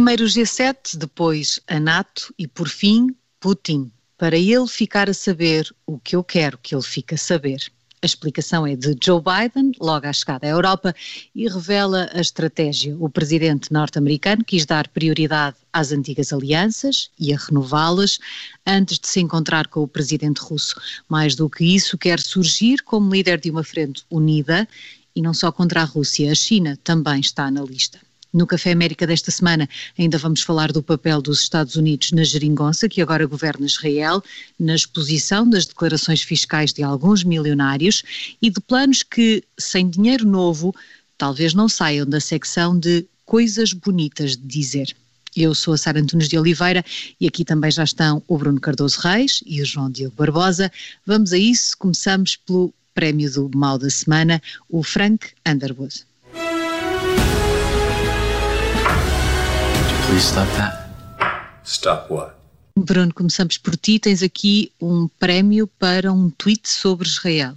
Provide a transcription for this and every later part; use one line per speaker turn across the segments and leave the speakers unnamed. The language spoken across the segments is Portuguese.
Primeiro o G7, depois a NATO e, por fim, Putin, para ele ficar a saber o que eu quero que ele fique a saber. A explicação é de Joe Biden, logo à chegada à Europa, e revela a estratégia. O presidente norte-americano quis dar prioridade às antigas alianças e a renová-las antes de se encontrar com o presidente russo. Mais do que isso, quer surgir como líder de uma frente unida e não só contra a Rússia, a China também está na lista. No Café América desta semana ainda vamos falar do papel dos Estados Unidos na geringonça, que agora governa Israel, na exposição das declarações fiscais de alguns milionários e de planos que, sem dinheiro novo, talvez não saiam da secção de coisas bonitas de dizer. Eu sou a Sara Antunes de Oliveira e aqui também já estão o Bruno Cardoso Reis e o João Diogo Barbosa. Vamos a isso, começamos pelo prémio do mal da semana, o Frank Underwood.
Stop that.
Stop what?
Bruno, começamos por ti. Tens aqui um prémio para um tweet sobre Israel.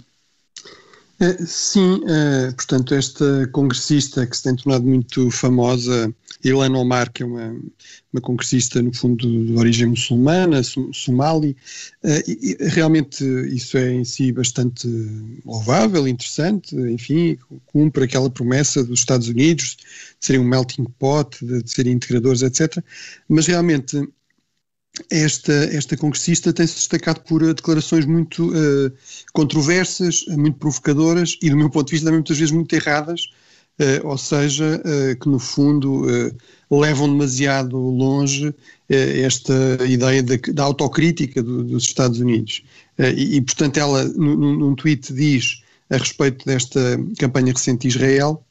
É, sim, é, portanto, esta congressista que se tem tornado muito famosa, Ilhan Omar, que é uma, uma congressista, no fundo, de origem muçulmana, somali, é, e, realmente isso é em si bastante louvável, interessante, enfim, cumpre aquela promessa dos Estados Unidos de serem um melting pot, de serem integradores, etc. Mas realmente esta, esta congressista tem-se destacado por uh, declarações muito uh, controversas, muito provocadoras e, do meu ponto de vista, também muitas vezes muito erradas, uh, ou seja, que no fundo levam demasiado longe esta ideia de, da autocrítica do, dos Estados Unidos. E, e, portanto, ela, num, num tweet, diz a respeito desta campanha recente de Israel: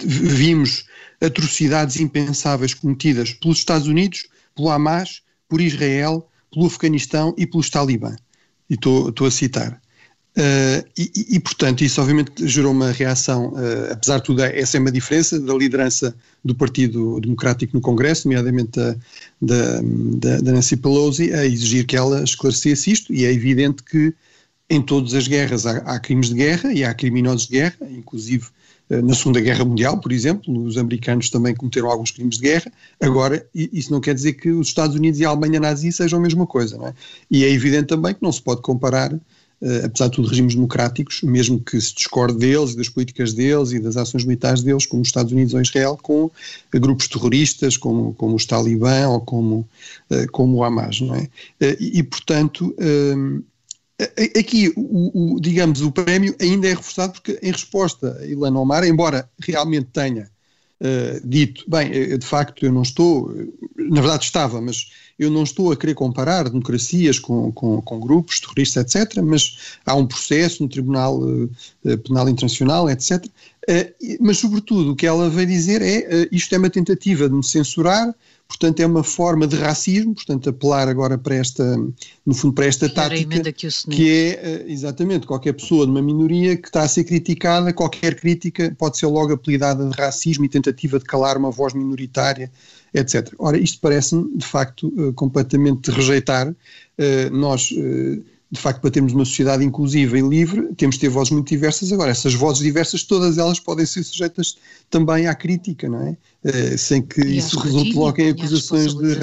vimos atrocidades impensáveis cometidas pelos Estados Unidos, pelo Hamas por Israel, pelo Afeganistão e pelos Talibã. E estou a citar. Uh, e, e, portanto, isso obviamente gerou uma reação, uh, apesar de tudo, essa é uma diferença da liderança do Partido Democrático no Congresso, nomeadamente da, da, da, Nancy Pelosi, a exigir que ela esclarecesse isto, e é evidente que em todas as guerras há, há crimes de guerra e há criminosos de guerra, inclusive na Segunda Guerra Mundial, por exemplo, os americanos também cometeram alguns crimes de guerra. Agora, isso não quer dizer que os Estados Unidos e a Alemanha nazi sejam a mesma coisa, não é? E é evidente também que não se pode comparar, uh, apesar de tudo, regimes democráticos, mesmo que se discorde deles e das políticas deles e das ações militares deles, como os Estados Unidos ou Israel, com grupos terroristas, como, como os Talibã ou como, como o Hamas, não é? E, portanto Aqui, o, o, digamos, o prémio ainda é reforçado porque, em resposta a Ilana Omar, embora realmente tenha uh, dito, bem, eu, de facto eu não estou, na verdade estava, mas eu não estou a querer comparar democracias com, com, com grupos terroristas, etc., mas há um processo no Tribunal uh, Penal Internacional, etc., uh, mas, sobretudo, o que ela veio dizer é isto é uma tentativa de me censurar, Portanto, é uma forma de racismo, portanto, apelar agora para esta, no fundo, para esta tática, que, que, é, eh, exatamente, qualquer pessoa de uma minoria que está a ser criticada, qualquer crítica pode ser logo apelidada de racismo e tentativa de calar uma voz minoritária, etc. Ora, isto parece-me, de facto, eh, completamente rejeitar. Eh, nós de facto, para termos uma sociedade inclusiva e livre, temos de ter vozes muito diversas. Agora, essas vozes diversas, todas elas podem ser sujeitas também à crítica, não é? Uh, sem que e isso resulte logo em acusações de,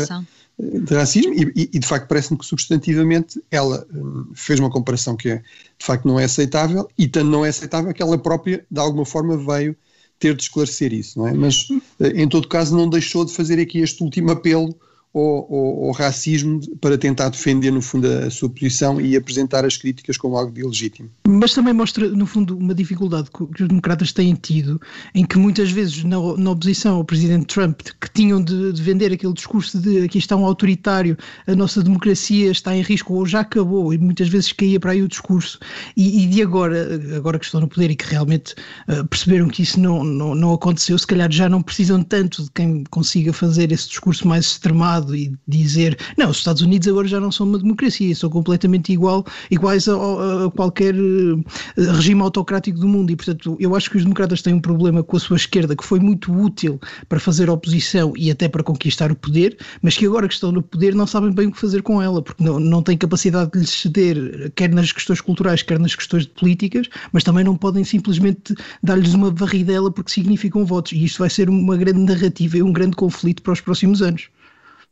de, racismo. E, e, de facto, parece-me que substantivamente ela um, fez uma comparação que é, de facto não é aceitável e tanto não é aceitável que ela própria, de alguma forma, veio ter de esclarecer isso, não é? Mas, uh, em todo caso, não deixou de fazer aqui este último apelo ao, racismo para tentar defender, no fundo, a sua posição e apresentar as críticas como algo de ilegítimo.
Mas também mostra, no fundo, uma dificuldade que os democratas têm tido, em que muitas vezes, na, na oposição ao presidente Trump, que tinham de, de, vender aquele discurso de aqui está um autoritário, a nossa democracia está em risco ou já acabou, e muitas vezes caía para aí o discurso, e, e de agora, agora que estão no poder e que realmente uh, perceberam que isso não, não, não aconteceu, se calhar já não precisam tanto de quem consiga fazer esse discurso mais extremado lado e dizer não, os Estados Unidos agora já não são uma democracia, são completamente igual, iguais a, a, qualquer eh, regime autocrático do mundo e portanto eu acho que os democratas têm um problema com a sua esquerda que foi muito útil para fazer oposição e até para conquistar o poder, mas que agora que estão no poder não sabem bem o que fazer com ela, porque não, não têm capacidade de lhes ceder, quer nas questões culturais, quer nas questões políticas, mas também não podem simplesmente dar-lhes uma varridela porque significam votos. E isto vai ser uma grande narrativa e um grande conflito para os próximos anos.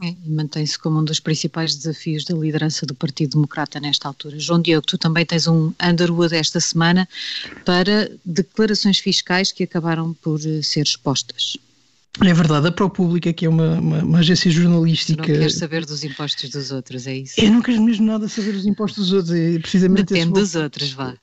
É, mantém-se como um dos principais desafios da liderança do Partido Democrata nesta altura. João Diogo, tu também tens um Underwood esta semana para declarações fiscais que acabaram por eh, ser expostas.
É verdade, a ProPublica, que é uma, uma, uma, agência jornalística.
Não queres saber dos impostos dos outros, é isso?
Eu não quero mesmo nada saber dos impostos dos outros, é precisamente
Depende dos outros, vá.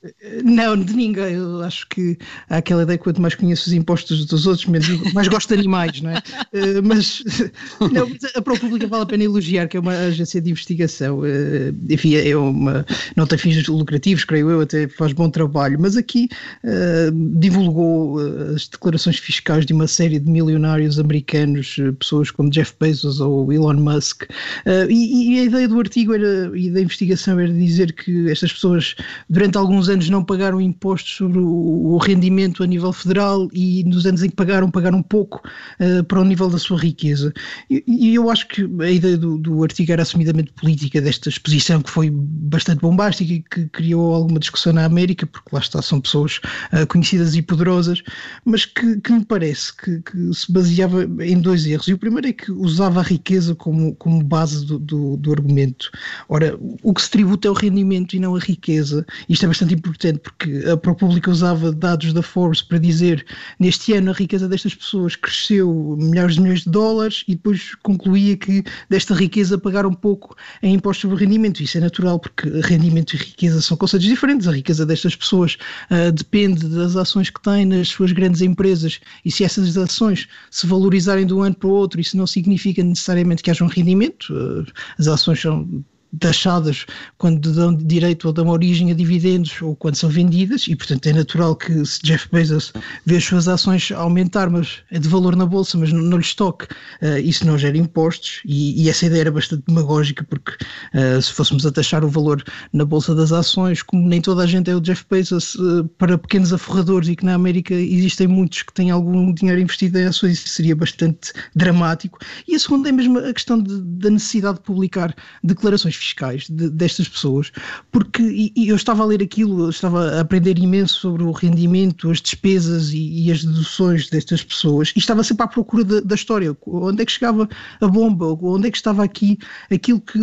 Não, de ninguém. Eu acho que há aquela ideia que quanto mais conheço os impostos dos outros, menos, mais gosto de animais, não é? Eh, mas, não, a ProPublica vale a pena elogiar, que é uma agência de investigação. Eh, enfim, é uma, não tem fins lucrativos, creio eu, até faz bom trabalho, mas aqui uh, divulgou as declarações fiscais de uma série de milionários americanos, eh, pessoas como Jeff Bezos ou Elon Musk. Uh, e, e, a ideia do artigo era, e da investigação era dizer que estas pessoas durante alguns anos não pagaram impostos sobre o, o rendimento a nível federal e nos anos em que pagaram, pagaram pouco uh, para o nível da sua riqueza. E, e eu acho que a ideia do, do, artigo era assumidamente política desta exposição que foi bastante bombástica e que criou alguma discussão na América, porque lá está, são pessoas uh, conhecidas e poderosas, mas que, que me parece que, que se baseia baseava em dois erros. E o primeiro é que usava a riqueza como, como base do, do, do, argumento. Ora, o que se tributa é o rendimento e não a riqueza. Isto é bastante importante porque a ProPublica usava dados da Forbes para dizer neste ano a riqueza destas pessoas cresceu milhares de milhões de dólares e depois concluía que desta riqueza pagaram pouco em impostos sobre rendimento. Isso é natural porque rendimento e riqueza são conceitos diferentes. A riqueza destas pessoas uh, depende das ações que têm nas suas grandes empresas e se essas ações se valorizarem de um ano para o outro, isso não significa necessariamente que haja um rendimento. Eh, as ações são taxadas quando dão direito ou dão origem a dividendos ou quando são vendidas e portanto é natural que se Jeff Bezos vê as suas ações aumentar mas é de valor na bolsa mas não, não lhes toque. Uh, isso não gera impostos e, e, essa ideia era bastante demagógica porque uh, se fôssemos a taxar o valor na bolsa das ações como nem toda a gente é o Jeff Bezos uh, para pequenos aforradores e que na América existem muitos que têm algum dinheiro investido em ações isso seria bastante dramático. E a segunda é mesmo a questão de, da necessidade de publicar declarações fiscais de, destas pessoas, porque e, e eu estava a ler aquilo, estava a aprender imenso sobre o rendimento, as despesas e, e as deduções destas pessoas, e estava sempre à procura de, da história, onde é que chegava a bomba, onde é que estava aqui aquilo que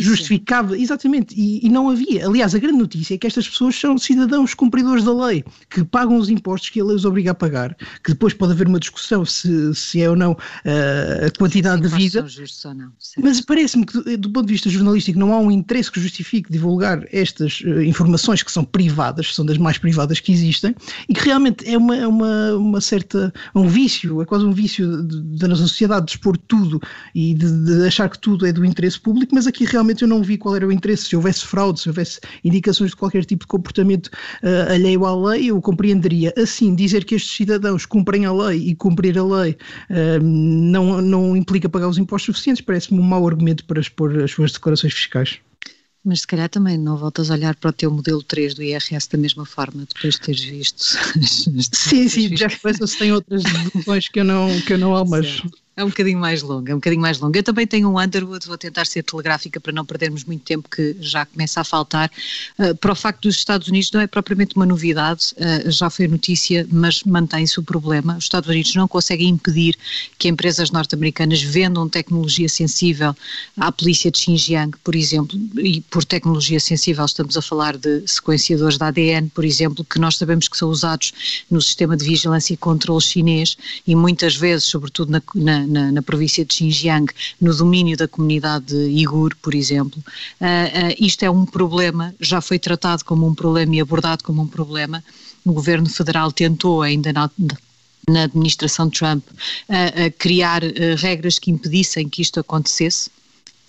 justificava, exatamente, e, e não havia. Aliás, a grande notícia é que estas pessoas são cidadãos cumpridores da lei, que pagam os impostos que a lei os obriga a pagar, que depois pode haver uma discussão se, se é ou não uh, a quantidade de vida.
Não,
mas parece-me que, do ponto de vista jornalístico, não há um interesse que justifique divulgar estas uh, informações que são privadas, são das mais privadas que existem, e que realmente é uma, uma, uma certa, um vício, é quase um vício da nossa sociedade de expor tudo e de, de, achar que tudo é do interesse público, mas aqui realmente eu não vi qual era o interesse, se houvesse fraude, se houvesse indicações de qualquer tipo de comportamento uh, alheio à lei, eu compreenderia. Assim, dizer que estes cidadãos cumprem a lei e cumprir a lei uh, não, não implica pagar os impostos suficientes, parece-me um mau argumento para expor as suas declarações fiscais fiscais.
Mas se calhar também não voltas a olhar para o teu modelo 3 do IRS da mesma forma, depois de teres visto.
sim, sim, já Bezos tem outras deduções que eu não, que eu não almejo.
Certo. É um bocadinho mais longa, é um bocadinho mais longa. Eu também tenho um Underwood, vou tentar ser telegráfica para não perdermos muito tempo que já começa a faltar. Uh, para o facto dos Estados Unidos não é propriamente uma novidade, uh, já foi notícia, mas mantém-se o problema. Os Estados Unidos não conseguem impedir que empresas norte-americanas vendam tecnologia sensível à polícia de Xinjiang, por exemplo, e por tecnologia sensível estamos a falar de sequenciadores de ADN, por exemplo, que nós sabemos que são usados no sistema de vigilância e controle chinês e muitas vezes, sobretudo na, na na, na, província de Xinjiang, no domínio da comunidade Igur, por exemplo. Uh, uh, isto é um problema, já foi tratado como um problema e abordado como um problema. O governo federal tentou, ainda na, na administração Trump, uh, criar regras que impedissem que isto acontecesse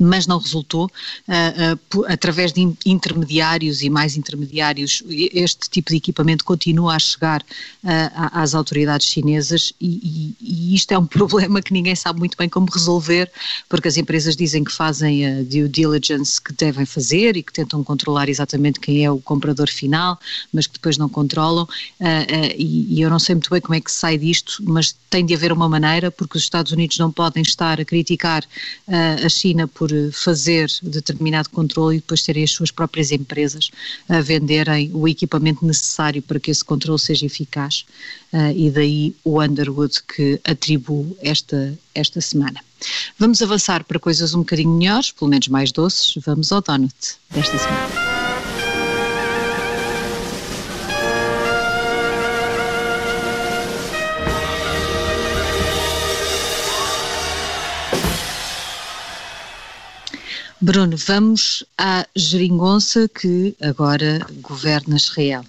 mas não resultou. Uh, uh, através de intermediários e mais intermediários, este tipo de equipamento continua a chegar uh, às autoridades chinesas e, e, e, isto é um problema que ninguém sabe muito bem como resolver, porque as empresas dizem que fazem a due diligence que devem fazer e que tentam controlar exatamente quem é o comprador final, mas que depois não controlam. E, e eu não sei muito bem como é que se sai disto, mas tem de haver uma maneira, porque os Estados Unidos não podem estar a criticar a China por fazer determinado controle e depois terem as suas próprias empresas a venderem o equipamento necessário para que esse controle seja eficaz. Uh, e daí o Underwood que atribuo esta, esta semana. Vamos avançar para coisas um bocadinho melhores, pelo menos mais doces. Vamos ao donut desta semana. Bruno, vamos à geringonça que agora governa Israel.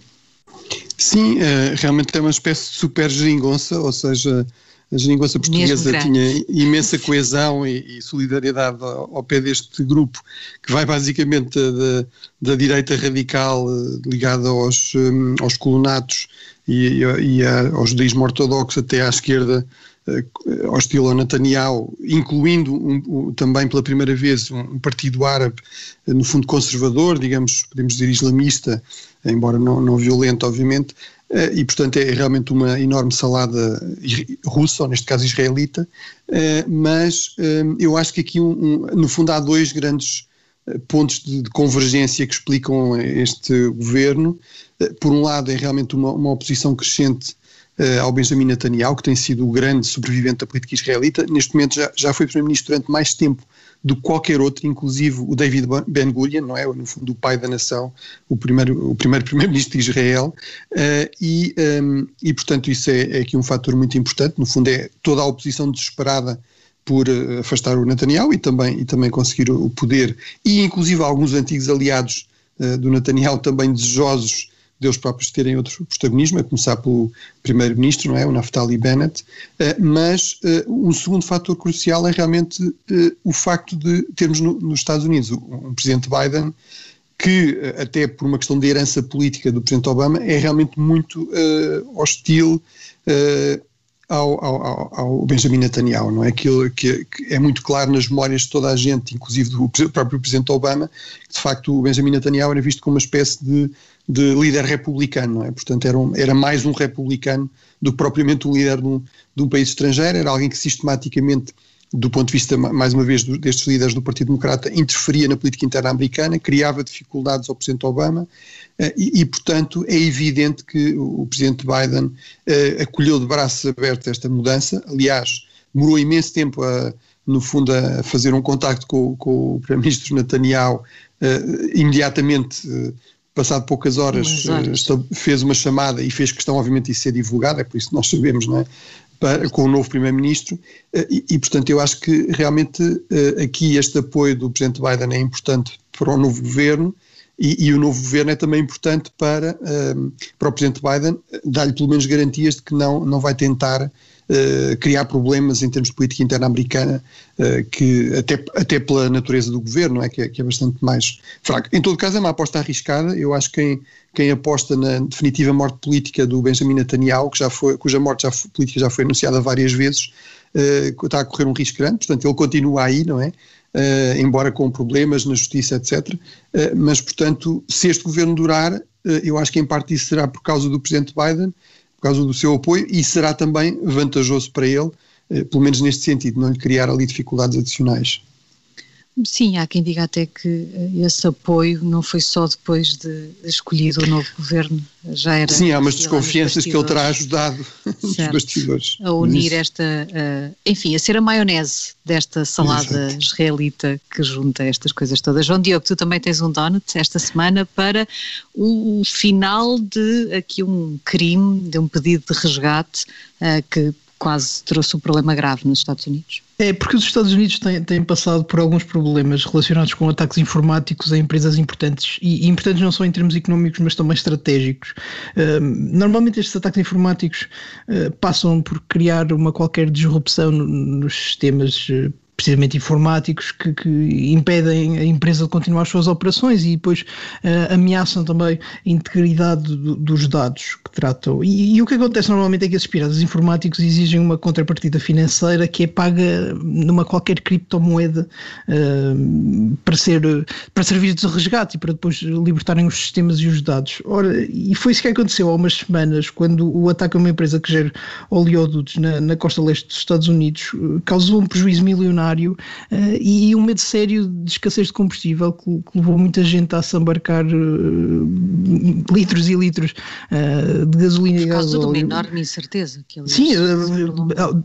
Sim, uh, realmente é uma espécie de super geringonça, ou seja, a geringonça portuguesa tinha imensa coesão e, e solidariedade ao, ao, pé deste grupo, que vai basicamente da, da direita radical uh, ligada aos, um, aos colonatos e, e a, ao judaísmo ortodoxo até à esquerda eh, ao Netanyahu, incluindo um, um, também pela primeira vez um, um, partido árabe, eh, no fundo conservador, digamos, podemos dizer islamista, embora não, não violento, obviamente, eh, e portanto é realmente uma enorme salada russa, ou neste caso israelita, mas eu acho que aqui, no fundo, há dois grandes pontos de, de, convergência que explicam este governo. Por um lado, é realmente uma, uma oposição crescente uh, ao Benjamin Netanyahu, que tem sido o grande sobrevivente da política israelita. Neste momento já, já foi primeiro-ministro durante mais tempo do que qualquer outro, inclusive o David Ben Gurion, não é? No fundo, o pai da nação, o primeiro, o primeiro primeiro-ministro de Israel, uh, e, um, ehm, e portanto isso é, é, aqui um fator muito importante, no fundo é toda a oposição desesperada por uh, afastar o Netanyahu e também, e também conseguir o poder, e inclusive alguns antigos aliados uh, do Netanyahu também desejosos deles próprios terem outro protagonismo, a começar pelo primeiro-ministro, não é, o Naftali Bennett, eh, mas eh, um segundo fator crucial é realmente eh, o facto de termos nos Estados Unidos um presidente Biden que, até por uma questão de herança política do presidente Obama, é realmente muito hostil ao, ao, ao, Benjamin Netanyahu, não é? Aquilo que, que, é muito claro nas memórias de toda a gente, inclusive do próprio Presidente Obama, que de facto o Benjamin Netanyahu era visto como uma espécie de, de líder republicano, não é? Portanto, era, um, era mais um republicano do que propriamente um líder de um, de um país estrangeiro, era alguém que sistematicamente do ponto de vista, mais uma vez, destes líderes do Partido Democrata, interferia na política interna americana, criava dificuldades ao Presidente Obama eh, e, e portanto, é evidente que o Presidente Biden uh, acolheu de braços abertos esta mudança. Aliás, demorou imenso tempo, a, no fundo, a fazer um contacto com, com o Primeiro-Ministro Netanyahu, uh, imediatamente. Uh, passado poucas horas, horas. fez uma chamada e fez questão, obviamente, de ser divulgada, é por isso que nós sabemos, não é? para, com o novo Primeiro-Ministro, eh, e, e, portanto eu acho que realmente eh, aqui este apoio do Presidente Biden é importante para o novo governo, e, e, o novo governo é também importante para, eh, para o Presidente Biden dar-lhe pelo menos garantias de que não, não vai tentar uh, criar problemas em termos de política interna americana, uh, que até, até pela natureza do governo, é, que, é, que é bastante mais fraco. Em todo caso, é uma aposta arriscada. Eu acho que quem, quem aposta na definitiva morte política do Benjamin Netanyahu, que já foi, cuja morte já foi, política já foi anunciada várias vezes, uh, está a correr um risco grande. Portanto, ele continua aí, não é? Uh, embora com problemas na justiça, etc. Uh, mas, portanto, se este governo durar, uh, eu acho que em parte isso será por causa do presidente Biden, por causa do seu apoio e será também vantajoso para ele, eh, pelo menos neste sentido, não lhe criar ali dificuldades adicionais.
Sim, há quem diga até que eh, esse apoio não foi só depois de escolhido o novo governo, já era.
Sim, há umas desconfianças que ele terá ajudado nos bastidores.
A unir esta, uh, enfim, a ser a maionese desta salada Exato. israelita que junta estas coisas todas. João Diogo, tu também tens um donut esta semana para o final de aqui um crime, de um pedido de resgate uh, que quase trouxe um problema grave nos Estados Unidos.
É, porque os Estados Unidos têm, têm, passado por alguns problemas relacionados com ataques informáticos a empresas importantes, e, e importantes não só em termos económicos, mas também estratégicos. Uh, normalmente estes ataques informáticos uh, passam por criar uma qualquer disrupção no, nos sistemas uh, precisamente informáticos que, que, impedem a empresa de continuar as suas operações e depois uh, ameaçam também a integridade do, dos dados que tratam. E, e, o que acontece normalmente é que esses piratas informáticos exigem uma contrapartida financeira que é paga numa qualquer criptomoeda uh, para, ser, para servir de resgate e para depois libertarem os sistemas e os dados. Ora, e foi isso que aconteceu há umas semanas quando o ataque a uma empresa que gera oleodutos na, na costa leste dos Estados Unidos uh, causou um prejuízo milionário uh, e um medo sério de escassez de combustível que, que levou muita gente a se embarcar uh, litros e litros de gasolina
por
e gás.
Por causa de uma enorme incerteza. Que
Sim,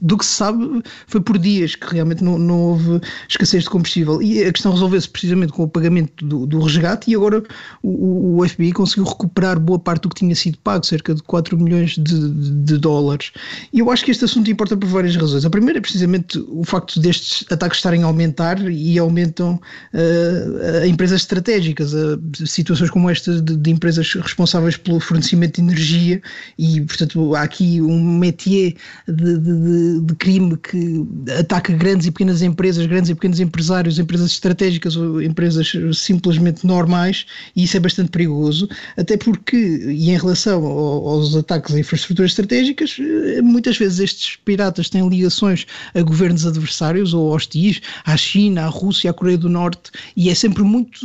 do que se sabe foi por dias que realmente não, não houve escassez de combustível e a questão resolveu-se precisamente com o pagamento do, do resgate e agora o, o, FBI conseguiu recuperar boa parte do que tinha sido pago, cerca de 4 milhões de, de, de dólares. E eu acho que este assunto importa por várias razões. A primeira é precisamente o facto destes ataques estarem a aumentar e aumentam uh, a empresas estratégicas, a situações como esta de, de, empresas responsáveis pelo fornecimento de energia e, portanto, há aqui um métier de, de, de crime que ataca grandes e pequenas empresas, grandes e pequenos empresários, empresas estratégicas ou empresas simplesmente normais e isso é bastante perigoso, até porque, e em relação aos ataques a infraestruturas estratégicas, eh, muitas vezes estes piratas têm ligações a governos adversários ou hostis, à China, à Rússia, à Coreia do Norte, e é sempre muito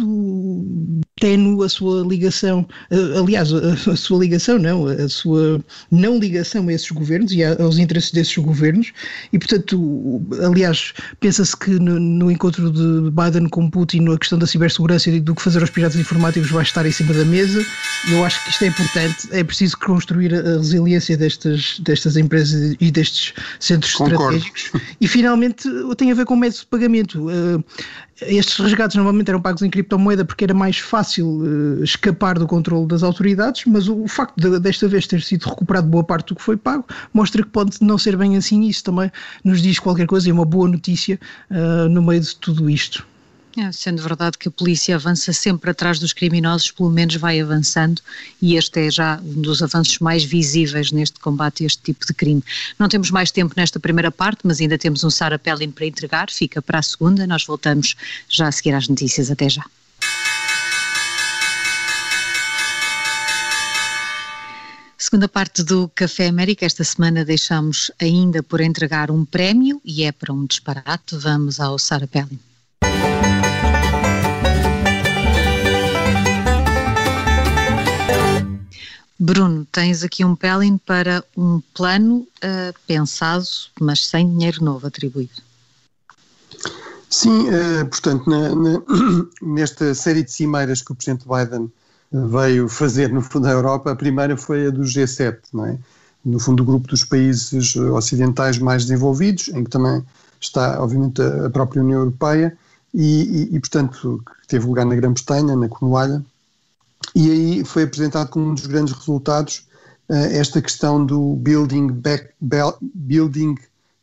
tenue a sua ligação, eh, aliás, a, sua ligação, não, a sua não ligação a esses governos e aos interesses desses governos, e portanto, aliás, pensa-se que no, no, encontro de Biden com Putin, a questão da cibersegurança e do que fazer aos piratas informáticos vai estar em cima da mesa, eu acho que isto é importante, é preciso construir a resiliência destas, destas empresas e destes centros Concordo. estratégicos, e finalmente tem a ver com o método de pagamento. Uh, estes resgates normalmente eram pagos em criptomoeda porque era mais fácil uh, escapar do controle das autoridades, mas o, o facto de, desta vez ter sido recuperado boa parte do que foi pago mostra que pode não ser bem assim. Isso também nos diz qualquer coisa e é uma boa notícia uh, no meio de tudo isto.
É, sendo verdade que a polícia avança sempre atrás dos criminosos, pelo menos vai avançando, e este é já um dos avanços mais visíveis neste combate a este tipo de crime. Não temos mais tempo nesta primeira parte, mas ainda temos um Sara Pellin para entregar, fica para a segunda. Nós voltamos já a seguir às notícias. Até já. Segunda parte do Café América, esta semana deixamos ainda por entregar um prémio e é para um disparate. Vamos ao Sara Pellin. Bruno, tens aqui um pelling para um plano uh, pensado, mas sem dinheiro novo atribuído.
Sim, uh, portanto, na, na, nesta série de cimeiras que o Presidente Biden veio fazer no fundo da Europa, a primeira foi a do G7, não é? no fundo o grupo dos países ocidentais mais desenvolvidos, em que também está, obviamente, a própria União Europeia, e, e, e portanto, teve lugar na Grã-Bretanha, na Cornualha, e aí foi apresentado como um dos grandes resultados uh, esta questão do building back, building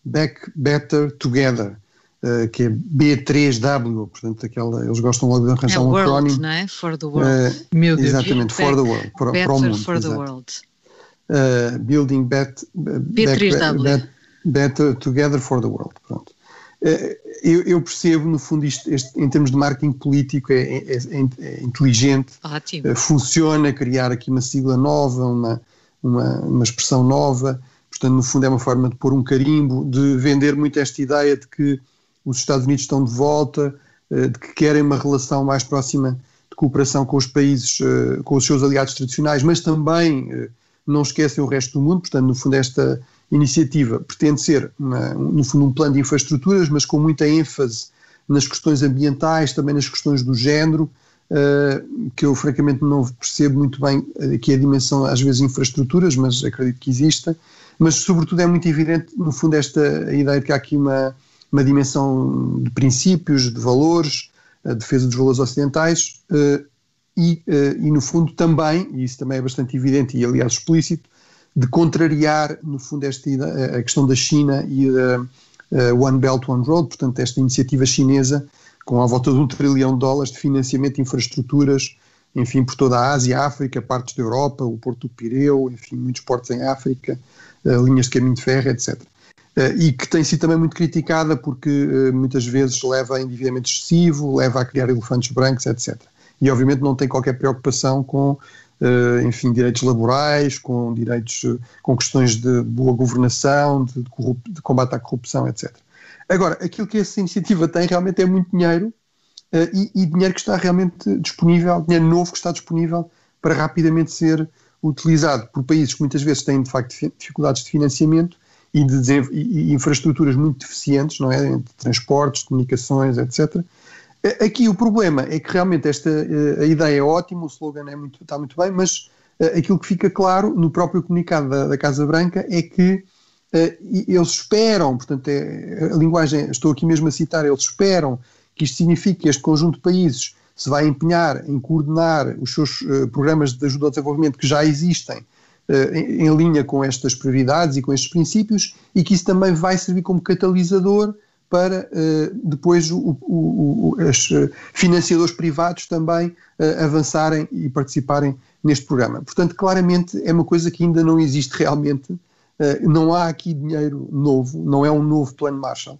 back better together, uh, que é B3W, portanto aquela, eles gostam logo de arranjar é um
world,
acrónimo.
não é? For the world. Uh, Meu
Deus. Exatamente, for the world, para,
para
o mundo.
for the world.
building bet,
B3W.
Back, better together for the world, pronto. Eu, eu, percebo, no fundo, isto, este, em termos de marketing político, é, é, é, é inteligente,
Ótimo.
Eh, funciona criar aqui uma sigla nova, uma, uma, uma, expressão nova. Portanto, no fundo, é uma forma de pôr um carimbo, de vender muito esta ideia de que os Estados Unidos estão de volta, eh, de que querem uma relação mais próxima de cooperação com os países, eh, com os seus aliados tradicionais, mas também não esquecem o resto do mundo. Portanto, no fundo, esta iniciativa pretende ser, no fundo, um plano de infraestruturas, mas com muita ênfase nas questões ambientais, também nas questões do género, uh, que eu francamente não percebo muito bem aqui a dimensão, às vezes, infraestruturas, mas acredito que exista. Mas, sobretudo, é muito evidente, no fundo, esta ideia de que há aqui uma, uma dimensão de princípios, de valores, a defesa dos valores ocidentais, uh, e, uh, e, no fundo, também, e isso também é bastante evidente e, aliás, explícito, de contrariar, no fundo, esta, a questão da China e da One Belt, One Road, portanto, esta iniciativa chinesa com a volta de um trilhão de dólares de financiamento de infraestruturas, enfim, por toda a Ásia, África, partes da Europa, o Porto do Pireu, enfim, muitos portos em África, uh, linhas de caminho de ferro, etc. Uh, e que tem sido também muito criticada porque muitas vezes leva a endividamento excessivo, leva a criar elefantes brancos, etc. E obviamente não tem qualquer preocupação com enfim, direitos laborais, com direitos, com questões de boa governação, de, de, combate à corrupção, etc. Agora, aquilo que essa iniciativa tem realmente é muito dinheiro uh, e, e, dinheiro que está realmente disponível, dinheiro novo que está disponível para rapidamente ser utilizado por países que muitas vezes têm de facto dificuldades de financiamento e de e infraestruturas muito deficientes, não é? De transportes, comunicações, etc. Aqui o problema é que realmente esta a ideia é ótima, o slogan é muito, está muito bem, mas aquilo que fica claro no próprio comunicado da, da Casa Branca é que uh, eles esperam, portanto, é, a linguagem, estou aqui mesmo a citar, eles esperam que isto signifique que este conjunto de países se vai empenhar em coordenar os seus programas de ajuda ao desenvolvimento que já existem em, em, linha com estas prioridades e com estes princípios e que isso também vai servir como catalisador para uh, depois o, o, o, os financiadores privados também avançarem e participarem neste programa. Portanto, claramente é uma coisa que ainda não existe realmente, não há aqui dinheiro novo, não é um novo plano Marshall.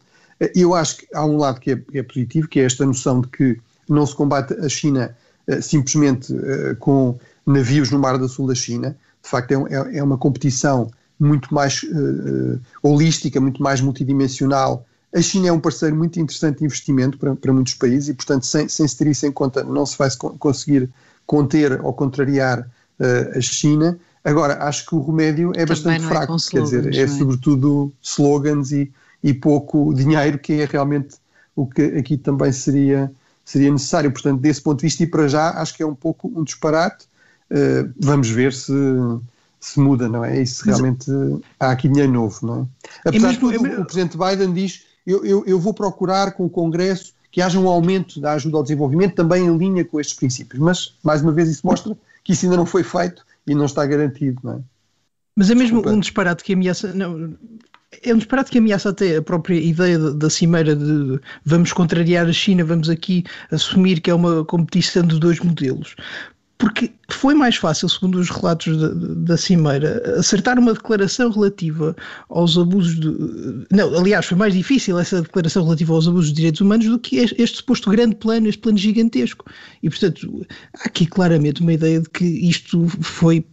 eu acho que há um lado que é, que é positivo, que é esta noção de que não se combate a China simplesmente com navios no Mar do Sul da China. De facto, é, é, é uma competição muito mais holística, muito mais multidimensional. A China é um parceiro muito interessante de investimento para, para muitos países e, portanto, sem, sem se ter isso em conta, não se vai conseguir conter ou contrariar a China. Agora, acho que o remédio é Também bastante é fraco, é quer dizer, é, é sobretudo slogans e, e pouco dinheiro, que é realmente o que aqui também seria seria necessário. Portanto, desse ponto de vista, e para já, acho que é um pouco um disparate. Uh, vamos ver se, se muda, não é? E se realmente Mas, há aqui dinheiro novo, não é? Apesar de tudo, é o Presidente Biden diz: eu, eu, eu vou procurar com o Congresso que haja um aumento da ajuda ao desenvolvimento também em linha com estes princípios. Mas, mais uma vez, isso mostra que isso ainda não foi feito e não está garantido, não é?
Mas é mesmo Desculpa. um disparate que ameaça. Não, é um disparate que ameaça até a própria ideia da cimeira de vamos contrariar a China, vamos aqui assumir que é uma competição de dois modelos. Porque foi mais fácil, segundo os relatos da, da Cimeira, acertar uma declaração relativa aos abusos de. Não, aliás, foi mais difícil essa declaração relativa aos abusos de direitos humanos do que este, este suposto grande plano, este plano gigantesco. E, portanto, há aqui claramente uma ideia de que isto foi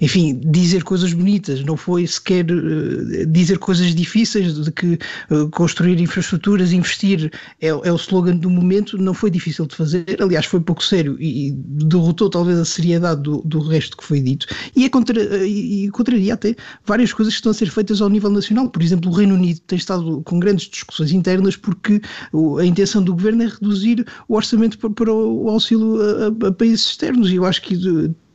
enfim, dizer coisas bonitas, não foi sequer uh, dizer coisas difíceis, de que uh, construir infraestruturas, investir é, é, o slogan do momento, não foi difícil de fazer, aliás, foi pouco sério e, e derrotou talvez a seriedade do, do resto que foi dito. E, é contra, uh, e, e contraria até várias coisas que estão a ser feitas ao nível nacional. Por exemplo, o Reino Unido tem estado com grandes discussões internas porque a intenção do governo é reduzir o orçamento para, para o auxílio a, a, países externos e eu acho que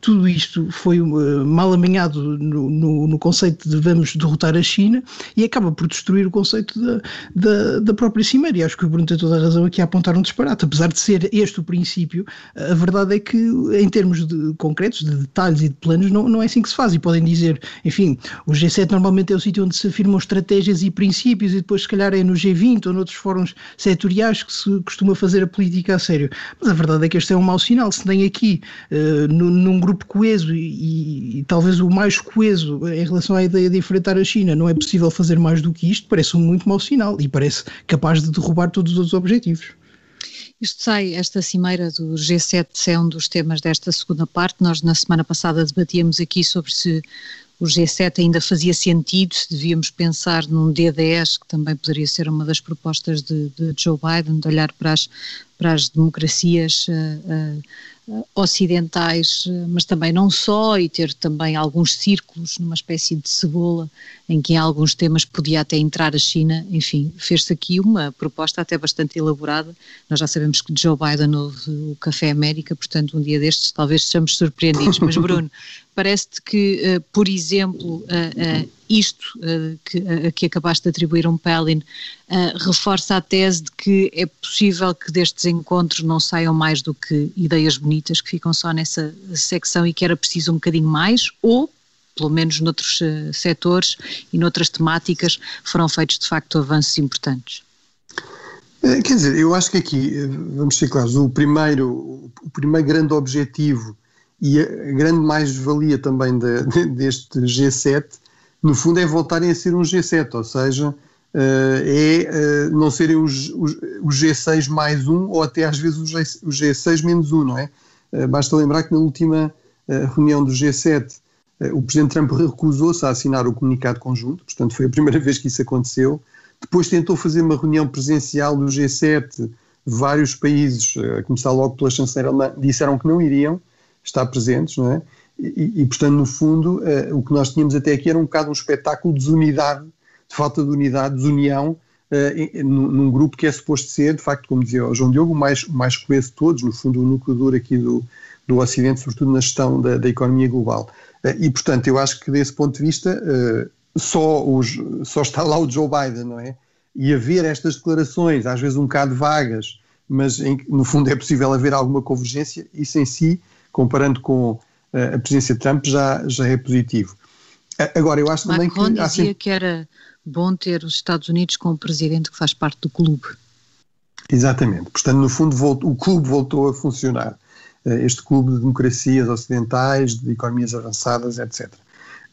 tudo isto foi uh, mal amanhado no, no, no, conceito de vamos derrotar a China e acaba por destruir o conceito da, da, da, própria cimeira. E acho que o Bruno tem toda a razão aqui a apontar um disparate. Apesar de ser este o princípio, a verdade é que, em termos de, concretos, de detalhes e de planos, não, não é assim que se faz. E podem dizer, enfim, o G7 normalmente é o sítio onde se afirmam estratégias e princípios, e depois, se calhar, é no G20 ou noutros fóruns setoriais que se costuma fazer a política a sério. Mas a verdade é que este é um mau sinal. Se nem aqui, uh, num grupo coeso e, e, talvez o mais coeso em relação à ideia de enfrentar a China, não é possível fazer mais do que isto, parece um muito mau sinal e parece capaz de derrubar todos os outros objetivos.
Isto sai, esta cimeira do G7 é um dos temas desta segunda parte. Nós, na semana passada, debatíamos aqui sobre se o G7 ainda fazia sentido, se devíamos pensar num D10, que também poderia ser uma das propostas de, de Joe Biden, de olhar para as, para as democracias uh, uh, ocidentais, mas também não só, e ter também alguns círculos numa espécie de cebola, em que em alguns temas podia até entrar a China. Enfim, fez-se aqui uma proposta até bastante elaborada. Nós já sabemos que Joe Biden houve o Café América, portanto, um dia destes talvez sejamos surpreendidos. Mas, Bruno, parece-te que, uh, por exemplo, uh, uh, isto que, que acabaste de atribuir a um Palin reforça a tese de que é possível que destes encontros não saiam mais do que ideias bonitas que ficam só nessa secção e que era preciso um bocadinho mais, ou pelo menos noutros setores e noutras temáticas foram feitos de facto avanços importantes.
Quer dizer, eu acho que aqui, vamos ser claros, o primeiro, o primeiro grande objetivo e a grande mais-valia também de, de, deste G7 no fundo é voltarem a ser um G7, ou seja, é não serem os, os, os, G6 mais um ou até às vezes os, G, os G6 menos um, não é? basta lembrar que na última reunião do G7 o Presidente Trump recusou-se a assinar o comunicado conjunto, portanto foi a primeira vez que isso aconteceu. Depois tentou fazer uma reunião presencial do G7, vários países, a começar logo pela chanceler alemã, disseram que não iriam estar presentes, não é? E, e, portanto, no fundo, uh, o que nós tínhamos até aqui era um bocado um espetáculo de desunidade, de falta de unidade, desunião, uh, num, num, grupo que é suposto ser, de facto, como dizia o João Diogo, o mais, mais coeso de todos, no fundo, o núcleo duro aqui do, do Ocidente, sobretudo na gestão da, da economia global. Uh, e, portanto, eu acho que desse ponto de vista, só, os, só está lá o Joe Biden, não é? E haver estas declarações, às vezes um bocado vagas, mas em, no fundo é possível haver alguma convergência, isso em si, comparando com uh, a presidência de Trump, já, já é positivo. Agora, eu acho
Macron
também
que. dizia sempre... que era bom ter os Estados Unidos com um presidente que faz parte do clube.
Exatamente. Portanto, no fundo, voltou, o clube voltou a funcionar. Uh, este clube de democracias ocidentais, de economias avançadas, etc.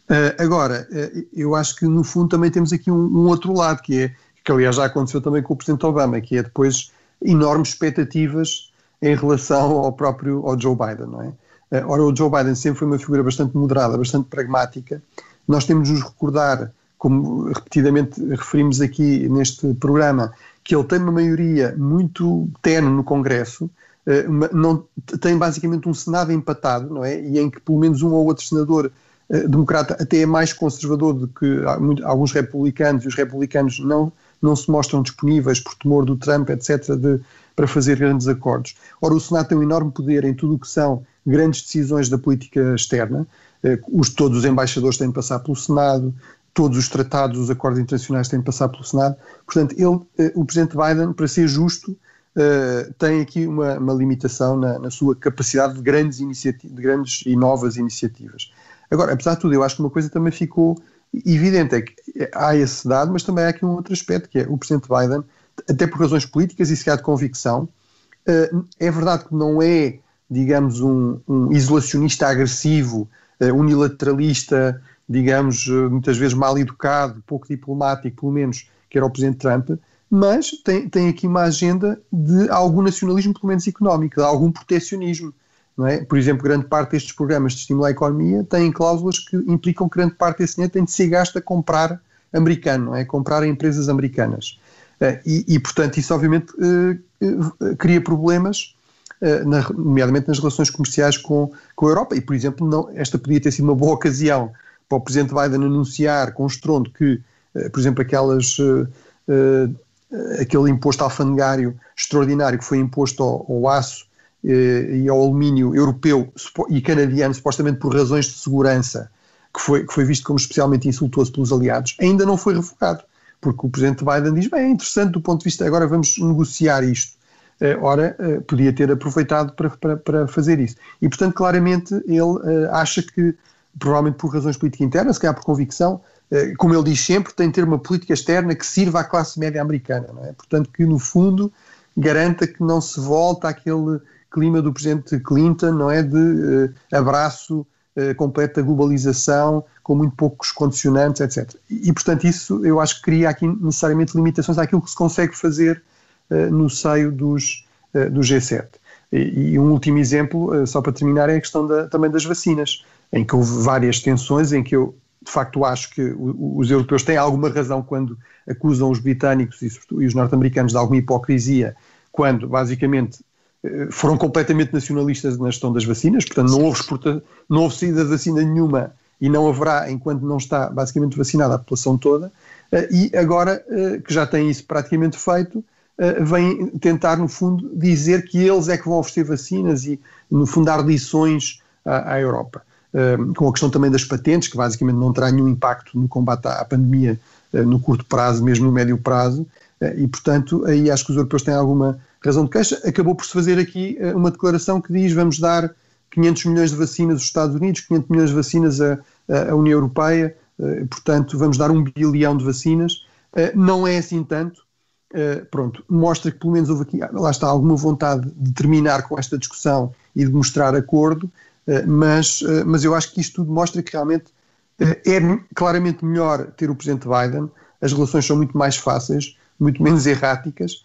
Uh, agora, eu acho que no fundo também temos aqui um, um, outro lado, que é, que aliás já aconteceu também com o Presidente Obama, que é depois enormes expectativas em relação ao próprio ao Joe Biden, não é? Uh, ora, o Joe Biden sempre foi uma figura bastante moderada, bastante pragmática. Nós temos de nos recordar, como repetidamente referimos aqui neste programa, que ele tem uma maioria muito tenue no Congresso, uma, não, tem basicamente um Senado empatado, não é? E em que pelo menos um ou outro senador eh, democrata até é mais conservador do que alguns republicanos, e os republicanos não, não se mostram disponíveis por temor do Trump, etc., de, para fazer grandes acordos. Ora, o Senado tem um enorme poder em tudo o que são grandes decisões da política externa, eh, os, todos os embaixadores têm de passar pelo Senado, todos os tratados, os acordos internacionais têm de passar pelo Senado. Portanto, ele, eh, o Presidente Biden, para ser justo, tem aqui uma, uma limitação na, na, sua capacidade de grandes, de grandes e novas iniciativas. Agora, apesar de tudo, eu acho que uma coisa também ficou evidente, é que há esse dado, mas também há aqui um outro aspecto, que é o Presidente Biden, até por razões políticas e se há de convicção, eh, é verdade que não é, digamos, um, um isolacionista agressivo, eh, unilateralista, digamos, eh, muitas vezes mal educado, pouco diplomático, pelo menos, que era o Presidente Trump, mas tem, tem aqui uma agenda de algum nacionalismo, pelo menos económico, de algum proteccionismo. É? Por exemplo, grande parte destes programas de estímulo à economia têm cláusulas que implicam que grande parte desse dinheiro tem de ser gasto a comprar americano, não é? comprar em empresas americanas. Uh, e, e, portanto, isso obviamente uh, uh, cria problemas, na, nomeadamente nas relações comerciais com, com a Europa. E, por exemplo, não, esta podia ter sido uma boa ocasião para o Presidente Biden anunciar com estrondo que, por exemplo, aquelas, aquele imposto alfandegário extraordinário que foi imposto ao, ao aço eh, e ao alumínio europeu e canadiano, supostamente por razões de segurança, que foi, que foi visto como especialmente insultuoso pelos aliados, ainda não foi revogado. Porque o presidente Biden diz: bem, é interessante do ponto de vista, agora vamos negociar isto. Uh, ora, uh, podia ter aproveitado para, para, para, fazer isso. E, portanto, claramente ele uh, acha que, provavelmente por razões políticas internas, se calhar por convicção, como ele diz sempre, tem de ter uma política externa que sirva à classe média americana. É? Portanto, que no fundo garanta que não se volta àquele clima do presidente Clinton, não é? De uh, abraço uh, completo da globalização, com muito poucos condicionantes, etc. E, portanto, isso eu acho que cria aqui necessariamente limitações àquilo que se consegue fazer uh, no seio dos, do G7. E, e, um último exemplo, só para terminar, é a questão da, também das vacinas, em que houve várias tensões, em que eu de facto acho que os europeus têm alguma razão quando acusam os britânicos e, os norte-americanos de alguma hipocrisia, quando basicamente foram completamente nacionalistas na gestão das vacinas, portanto não houve, não houve saída de vacina nenhuma e não haverá enquanto não está basicamente vacinada a população toda, eh, e agora eh, que já tem isso praticamente feito, eh, vem tentar no fundo dizer que eles é que vão oferecer vacinas e no fundo dar lições à, à Europa. Com a questão também das patentes, que basicamente não terá nenhum impacto no combate à pandemia no curto prazo, mesmo no médio prazo, e portanto aí acho que os europeus têm alguma razão de queixa, acabou por se fazer aqui uma declaração que diz vamos dar 500 milhões de vacinas aos Estados Unidos, 500 milhões de vacinas à, à União Europeia, eh, portanto vamos dar um bilhão de vacinas. Eh, não é assim tanto, pronto, mostra que pelo menos houve aqui, lá está, alguma vontade de terminar com esta discussão e de mostrar acordo, mas, mas eu acho que isto tudo mostra que realmente é claramente melhor ter o presidente Biden, as relações são muito mais fáceis, muito menos erráticas,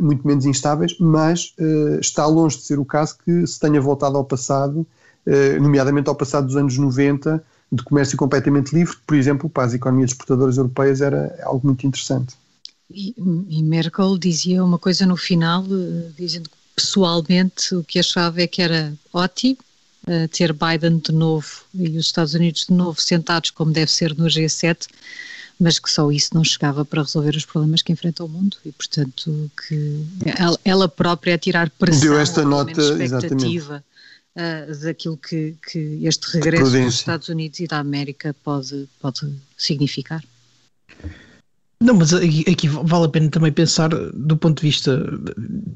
muito menos instáveis, mas uh, está longe de ser o caso que se tenha voltado ao passado, uh, nomeadamente ao passado dos anos 90, de comércio completamente livre, por exemplo, para as economias exportadoras europeias era algo muito interessante.
E, e Merkel dizia uma coisa no final, dizendo que pessoalmente o que achava é que era ótimo ter Biden de novo e os Estados Unidos de novo sentados como deve ser no G7, mas que só isso não chegava para resolver os problemas que enfrenta o mundo e, portanto, que ela, ela própria a tirar pressão,
Deu esta nota,
expectativa uh, daquilo que, que este regresso dos Estados Unidos e da América pode, pode significar.
Não, mas aqui vale a pena também pensar do ponto de vista,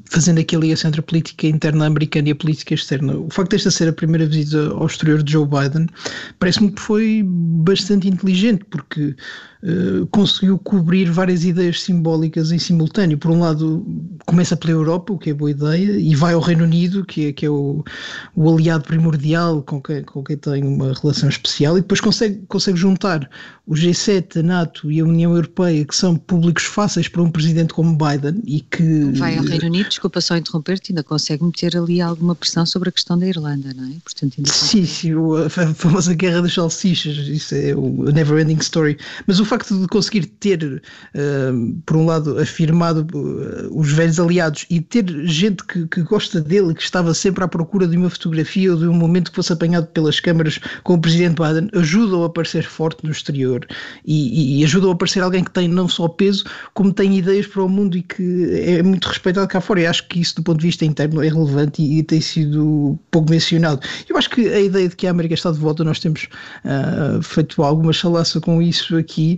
fazendo aqui a ligação entre a política interna americana e a política externa. O facto desta ser a primeira visita ao exterior de Joe Biden parece-me que foi bastante inteligente, porque uh, conseguiu cobrir várias ideias simbólicas em simultâneo. Por um lado, começa pela Europa, o que é boa ideia, e vai ao Reino Unido, que é, que é o, o aliado primordial com quem, com quem tem uma relação especial, e depois consegue, consegue juntar o G7, a NATO e a União Europeia, que são públicos fáceis para um presidente como Biden e que.
Vai ao Reino Unido, desculpa só interromper-te, ainda consegue meter ali alguma pressão sobre a questão da Irlanda, não é?
Portanto, ainda sim, sim, a famosa guerra das salsichas, isso é o never ending story. Mas o facto de conseguir ter, uh, por um lado, afirmado uh, os velhos aliados e ter gente que, que gosta dele, que estava sempre à procura de uma fotografia ou de um momento que fosse apanhado pelas câmaras com o presidente Biden, ajuda-o a parecer forte no exterior e, e ajuda-o a parecer alguém que tem não só peso, como tem ideias para o mundo e que é muito respeitado cá fora. E acho que isso, do ponto de vista interno, é relevante e, e tem sido pouco mencionado. Eu acho que a ideia de que a América está de volta, nós temos uh, feito alguma chalaça com isso aqui.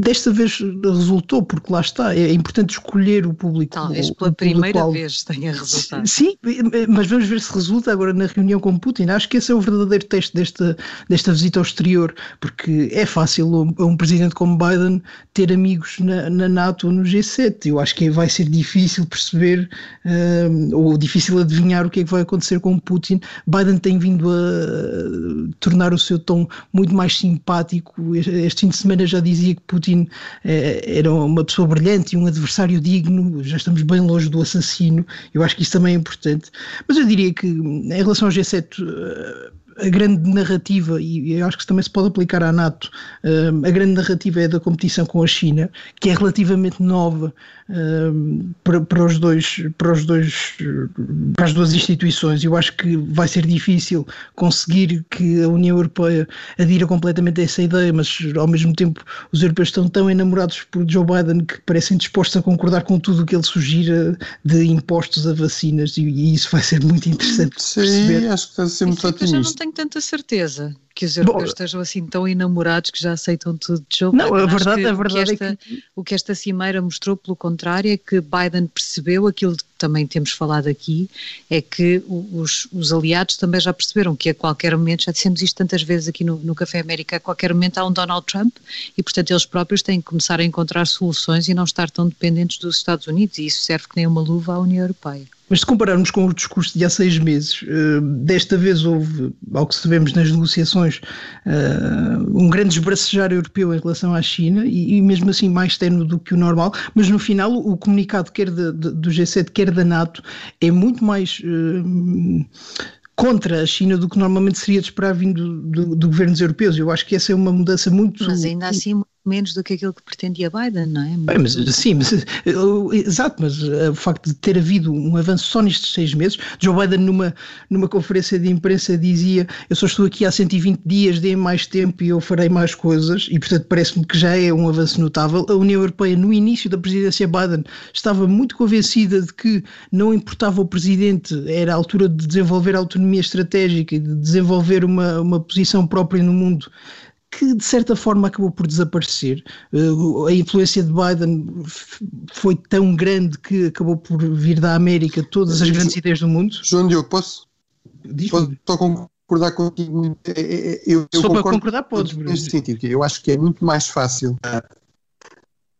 desta vez resultou, porque lá está, é importante escolher o público.
Talvez pela primeira qual... vez tenha resultado.
Sim, mas vamos ver se resulta agora na reunião com Putin. Acho que esse é o verdadeiro teste desta, desta visita ao exterior, porque é fácil a um presidente como Biden ter amigos na, na NATO ou no G7. Eu acho que vai ser difícil perceber um, ou difícil adivinhar o que é que vai acontecer com Putin. Biden tem vindo a tornar o seu tom muito mais simpático. Este fim de semana já dizia que Putin Putin eh, era uma pessoa brilhante e um adversário digno, já estamos bem longe do assassino, eu acho que isso também é importante. Mas eu diria que, em relação ao G7, a grande narrativa, e eu acho que também se pode aplicar à NATO, uh, a grande narrativa é da competição com a China, que é relativamente nova uh, para, para, os dois, para, os dois, para as duas instituições. Eu acho que vai ser difícil conseguir que a União Europeia adira completamente a essa ideia, mas ao mesmo tempo os europeus estão tão enamorados por Joe Biden que parecem dispostos a concordar com tudo o que ele sugira de impostos a vacinas, e, e isso vai ser muito interessante.
Sim, perceber. acho que está a ser muito otimista
tenho tanta certeza que os europeus Bom, estejam assim tão enamorados que já aceitam tudo de jogo.
Não, a verdade, que, a verdade
que esta,
é que...
O que esta cimeira mostrou, pelo contrário, é que Biden percebeu aquilo que também temos falado aqui, é que os, os aliados também já perceberam que a qualquer momento, já dissemos isto tantas vezes aqui no, no Café América, a qualquer momento há um Donald Trump e, portanto, eles próprios têm que começar a encontrar soluções e não estar tão dependentes dos Estados Unidos e isso serve que nem uma luva à União Europeia.
Mas se compararmos com o discurso de há seis meses, uh, desta vez houve, ao que sabemos nas negociações, uh, um grande esbracejar europeu em relação à China e, mesmo assim mais tenue do que o normal, mas no final o comunicado quer do G7, quer da NATO, é muito mais... Uh, contra a China do que normalmente seria de esperar vindo de, governos europeus. Eu acho que essa é uma mudança muito.
Mas ainda assim menos do que aquilo que pretendia Biden, não é?
Bem, mas, sim, mas, exato, mas uh, o facto de ter havido um avanço só nestes seis meses, Joe Biden numa, numa conferência de imprensa dizia eu só estou aqui há 120 dias, deem mais tempo e eu farei mais coisas e portanto parece-me que já é um avanço notável. A União Europeia no início da presidência Biden estava muito convencida de que não importava o presidente, era a altura de desenvolver autonomia estratégica e de desenvolver uma, uma posição própria no mundo que de certa forma acabou por desaparecer. Uh, a influência de Biden foi tão grande que acabou por vir da América todas as grandes ideias do mundo.
João Diogo, posso? Posso só concordar contigo? É, é, é, eu,
eu Só para concordar podes.
Neste sentido, eu acho que é muito mais fácil,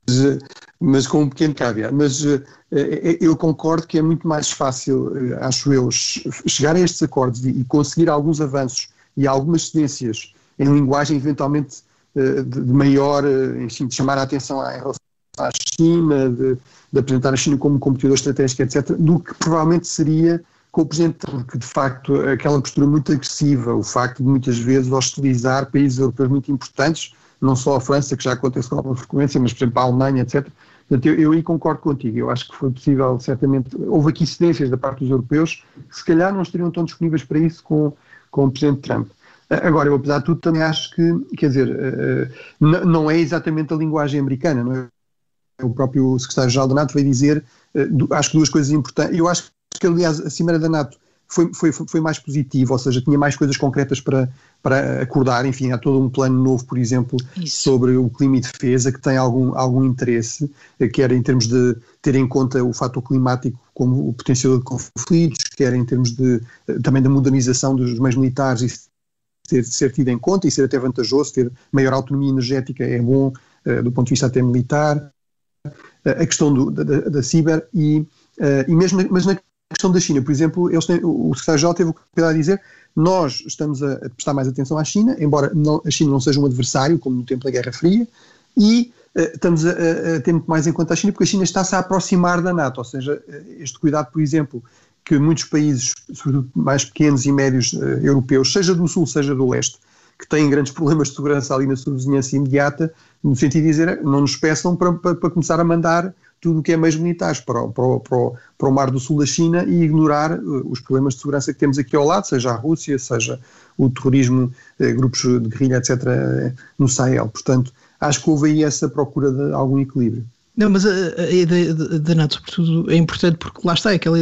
mas, mas com um pequeno caveat, mas eh, eu concordo que é muito mais fácil, eh, acho eu, chegar a estes acordos e conseguir alguns avanços e algumas cedências em linguagem eventualmente de, de maior, enfim, de chamar a atenção em relação à China, de, de apresentar a China como competidor estratégico, etc., do que provavelmente seria com o Presidente Trump, que de facto aquela postura muito agressiva, o facto de muitas vezes hostilizar países europeus muito importantes, não só a França, que já acontece com alguma frequência, mas por exemplo a Alemanha, etc. Portanto, eu, eu aí concordo contigo, eu acho que foi possível, certamente, houve aqui cedências da parte dos europeus que se calhar não estariam tão disponíveis para isso com, com o Presidente Trump. Agora, eu apesar de tudo também acho que, quer dizer, eh, não é exatamente a linguagem americana, não é? O próprio secretário-geral da NATO veio dizer, eh, acho que duas coisas importantes, eu acho que aliás a Cimeira da NATO foi, foi, foi mais positiva, ou seja, tinha mais coisas concretas para, para acordar. Enfim, há todo um plano novo, por exemplo, Isso. sobre o clima e defesa, que tem algum, algum interesse, eh, quer em termos de ter em conta o fator climático como o potencial de conflitos, quer em termos de, eh, também da modernização dos meios militares e ser, tido em conta e ser até vantajoso, ter maior autonomia energética é bom uh, do ponto de vista até militar. Uh, a questão do, da, da, ciber e, uh, e mesmo, mas na questão da China, por exemplo, eles têm, o secretário-geral teve o cuidado de dizer nós estamos a, prestar mais atenção à China, embora não, a China não seja um adversário, como no tempo da Guerra Fria, e uh, estamos a, a, ter muito mais em conta a China, porque a China está-se a aproximar da NATO, ou seja, este cuidado, por exemplo, que muitos países, sobretudo mais pequenos e médios uh, europeus, seja do Sul, seja do Leste, que têm grandes problemas de segurança ali na sua vizinhança imediata, no sentido de dizer, não nos peçam para, para, para começar a mandar tudo o que é meios militares para, para, para, para, o Mar do Sul da China e ignorar uh, os problemas de segurança que temos aqui ao lado, seja a Rússia, seja o terrorismo, uh, grupos de guerrilha, etc., uh, no Sahel. Portanto, acho que houve aí essa procura de algum equilíbrio.
Não, mas a, a ideia da NATO, sobretudo, é importante porque lá está aquela,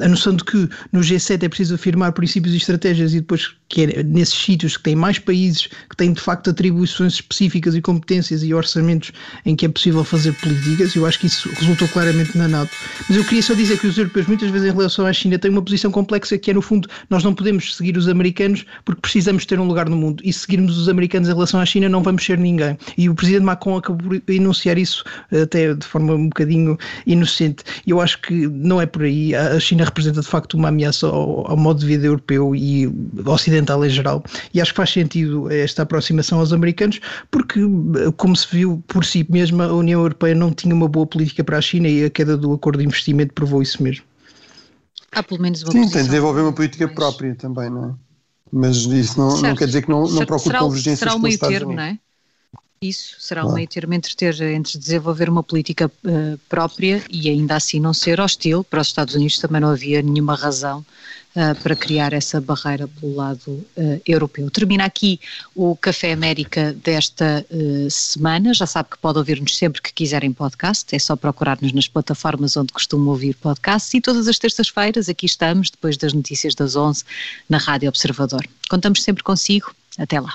a noção de que no G7 é preciso afirmar princípios e estratégias e depois que é nesses sítios que têm mais países, que têm de facto atribuições específicas e competências e orçamentos em que é possível fazer políticas, eu acho que isso resultou claramente na NATO. Mas eu queria só dizer que os europeus, muitas vezes em relação à China, têm uma posição complexa que é, no fundo, nós não podemos seguir os americanos porque precisamos ter um lugar no mundo e se seguirmos os americanos em relação à China não vamos ser ninguém. E o presidente Macron acabou por enunciar isso até de forma um bocadinho inocente. Eu acho que não é por aí. A China representa de facto uma ameaça ao, ao modo de vida europeu e ocidental em geral. E acho que faz sentido esta aproximação aos americanos, porque, como se viu por si mesma, a União Europeia não tinha uma boa política para a China e a queda do acordo de investimento provou isso mesmo.
Há pelo menos uma
Sim, tem de desenvolver uma política mas... própria também, não é? Mas isso não, não quer dizer que não, não procure convergências
será o meio termo, não é? Isso será claro. um meio termo entre, ter, entre desenvolver uma política uh, própria e ainda assim não ser hostil. Para os Estados Unidos também não havia nenhuma razão uh, para criar essa barreira pelo lado uh, europeu. Termina aqui o Café América desta semana. Já sabe que pode ouvir-nos sempre que quiser em podcast, é só procurar-nos nas plataformas onde costuma ouvir podcasts e todas as terças-feiras aqui estamos, depois das notícias das 11, na Rádio Observador. Contamos sempre consigo. Até lá.